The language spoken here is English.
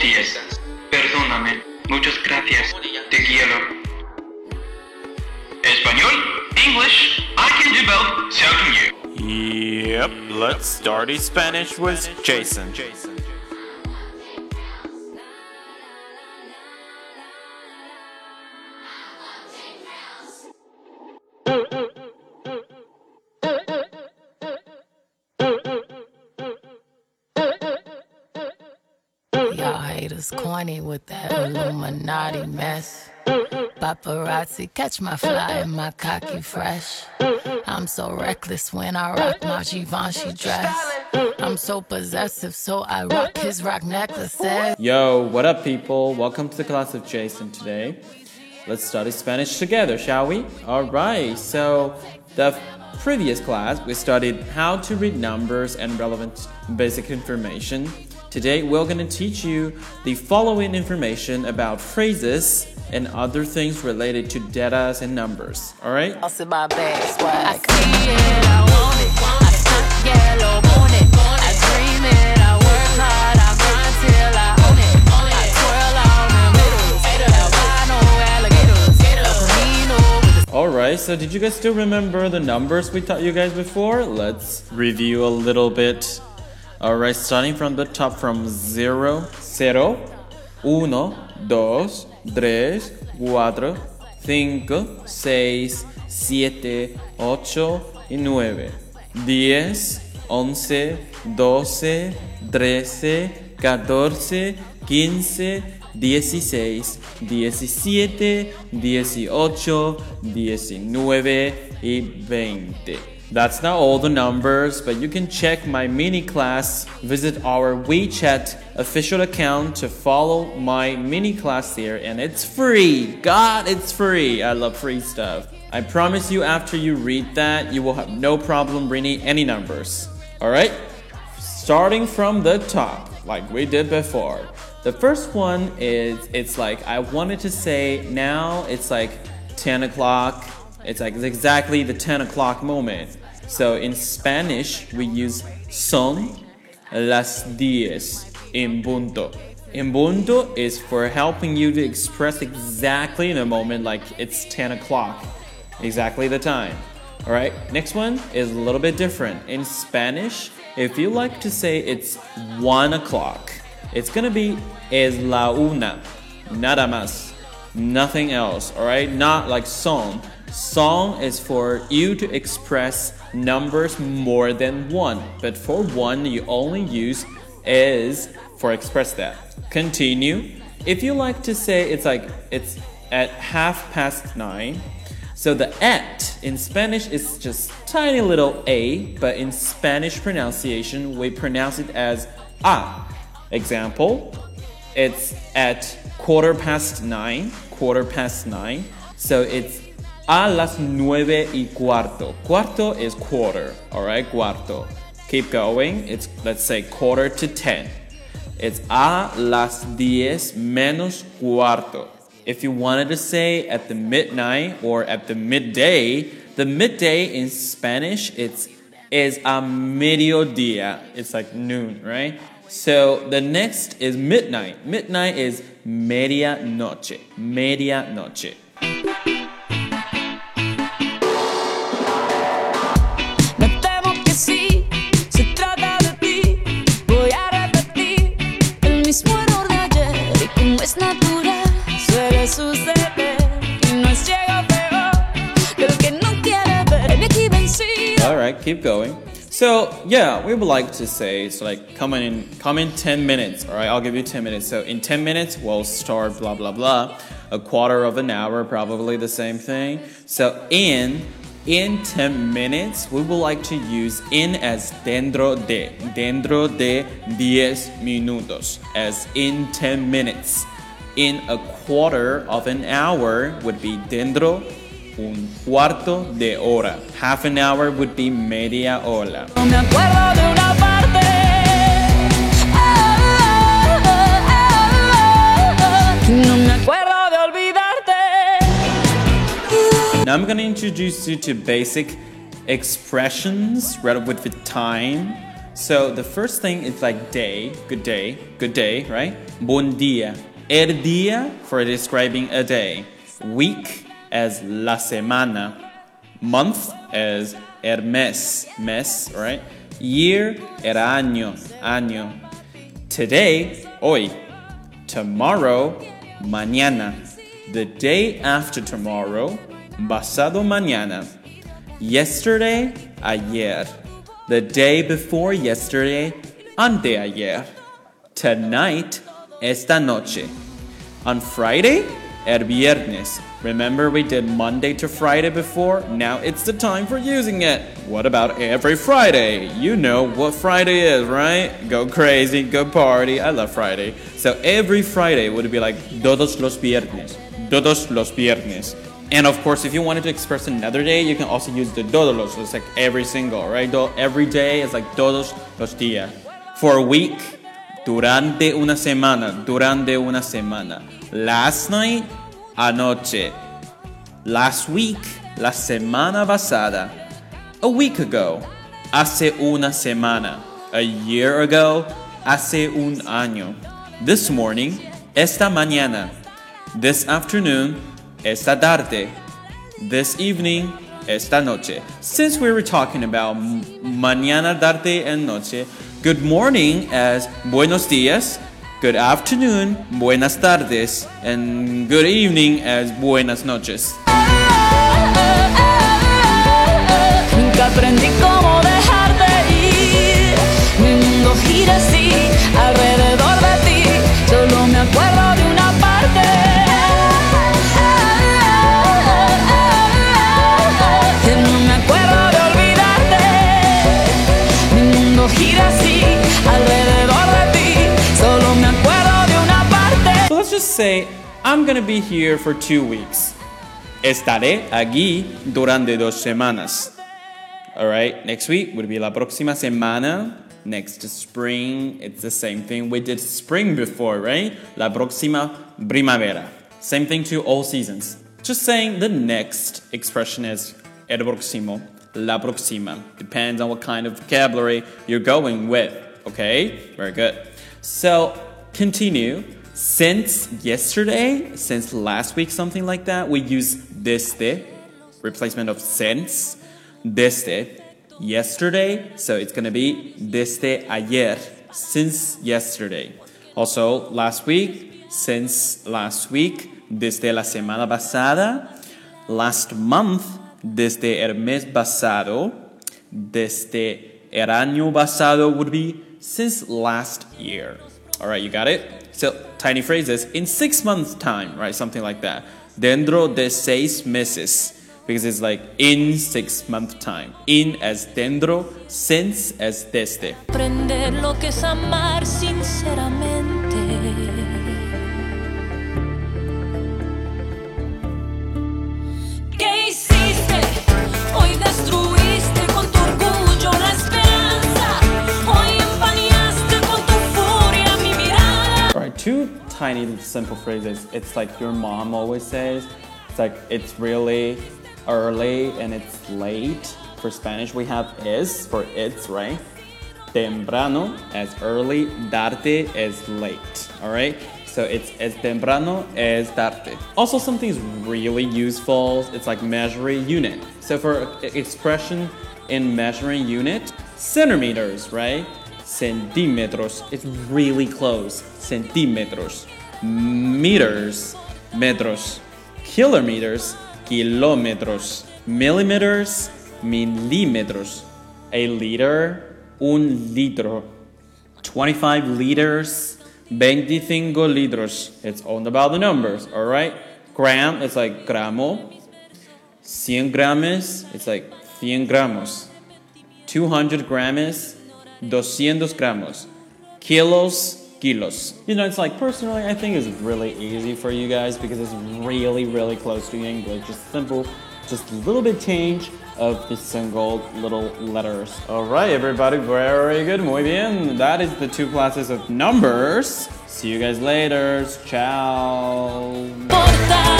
Días. Perdóname. Muchas gracias. Te quiero. Español? English? I can do both. So can you. Yep, let's start Spanish with Jason. Y'all haters corny with that Illuminati mess. Paparazzi catch my fly and my cocky fresh. I'm so reckless when I rock my Givenchy dress. I'm so possessive, so I rock his Roc necklaces. Yo, what up, people? Welcome to the class of Jason today. Let's study Spanish together, shall we? Alright, so the previous class we studied how to read numbers and relevant basic information. Today we're going to teach you the following information about phrases and other things related to data and numbers. Alright? I'll sit my bag swag. I see it, I want it. I stunt yellow on it. I dream it, I work hard, I grind till I own it. I twirl on them middles. Albino alligators. El Camino with the Alright, so did you guys still remember the numbers we taught you guys before? Let's review a little bit. Alright, starting from the top from 0, 0, 1, 2, 3, 4, 5, 6, 7, 8 y 9. 10, 11, 12, 13, 14, 15, 16, 17, 18, 19 y 20. That's not all the numbers, but you can check my mini class. Visit our WeChat official account to follow my mini class here, and it's free. God, it's free. I love free stuff. I promise you, after you read that, you will have no problem reading any numbers. Alright? starting from the top, like we did before. The first one is it's like I wanted to say now it's like 10 o'clock. It's like it's exactly the 10 o'clock moment. So in Spanish, we use son las diez en punto. En punto is for helping you to express exactly in a moment like it's 10 o'clock, exactly the time. All right, next one is a little bit different. In Spanish, if you like to say it's one o'clock, it's gonna be es la una, nada más, nothing else. All right, not like son. Song is for you to express numbers more than one, but for one, you only use is for express that. Continue. If you like to say it's like it's at half past nine, so the at in Spanish is just tiny little a, but in Spanish pronunciation we pronounce it as a. Example, it's at quarter past nine, quarter past nine. So it's a las nueve y cuarto. Cuarto is quarter, all right, cuarto. Keep going. It's let's say quarter to ten. It's a las diez menos cuarto. If you wanted to say at the midnight or at the midday, the midday in Spanish it's is a mediodía. It's like noon, right? So the next is midnight. Midnight is media noche. Medianoche. Me keep going. So yeah, we would like to say so like come in come in 10 minutes. All right, I'll give you 10 minutes. So in 10 minutes we'll start blah blah blah. A quarter of an hour, probably the same thing. So in in 10 minutes, we would like to use in as dentro de, dentro de 10 minutos, as in 10 minutes. In a quarter of an hour would be dentro un cuarto de hora. Half an hour would be media hora. No me acuerdo de una parte. No me acuerdo de olvidarte. Now I'm gonna introduce you to basic expressions right with the time. So the first thing is like day, good day, good day, right? Buen día. El día for describing a day. Week as la semana. Month as el mes, mes, right? Year, el año, año. Today, hoy. Tomorrow, mañana. The day after tomorrow, pasado mañana. Yesterday, ayer. The day before yesterday, anteayer. Tonight, esta noche. On Friday, el viernes. Remember we did Monday to Friday before? Now it's the time for using it. What about every Friday? You know what Friday is, right? Go crazy, go party. I love Friday. So every Friday would be like todos los viernes. Todos los viernes. And of course, if you wanted to express another day, you can also use the todos los. It's like every single, right? Every day is like todos los días. For a week, durante una semana, durante una semana. Last night, anoche. Last week, la semana pasada. A week ago, hace una semana. A year ago, hace un año. This morning, esta mañana. This afternoon, esta tarde. This evening, esta noche. Since we were talking about mañana, tarde, and noche, good morning as buenos dias, good afternoon, buenas tardes, and good evening as buenas noches. Aprendí cómo ir. Mi mundo gira say I'm gonna be here for two weeks. Estaré aquí durante dos semanas. Alright, next week would be la próxima semana. Next spring, it's the same thing. We did spring before, right? La próxima primavera. Same thing to all seasons. Just saying the next expression is el próximo, la próxima. Depends on what kind of vocabulary you're going with. Okay? Very good. So, continue. Since yesterday, since last week, something like that, we use desde, replacement of since, desde, yesterday, so it's gonna be desde ayer, since yesterday. Also, last week, since last week, desde la semana pasada, last month, desde el mes pasado, desde el año pasado would be since last year. All right, you got it? So, tiny phrases in six months' time, right? Something like that. Dentro de seis meses. Because it's like in six month time. In as dentro, since as desde. Two tiny simple phrases. It's like your mom always says. It's like it's really early and it's late. For Spanish, we have es for it's, right? Temprano as early, tarde as late. All right? So it's es temprano as tarde. Also, something is really useful. It's like measuring unit. So for expression in measuring unit, centimeters, right? Centímetros. It's really close. Centímetros. Meters. Metros. Kilometers. Kilómetros. Millimeters. Milímetros. A liter. Un litro. 25 liters, 25 litros. It's all about the numbers, all right? Gram, it's like gramo. 100 gramos, it's like 100 gramos. 200 grams, 200 gramos. Kilos, kilos. You know, it's like personally, I think it's really easy for you guys because it's really, really close to English. Just simple, just a little bit change of the single little letters. All right, everybody, very good, muy bien. That is the two classes of numbers. See you guys later. Ciao. Portada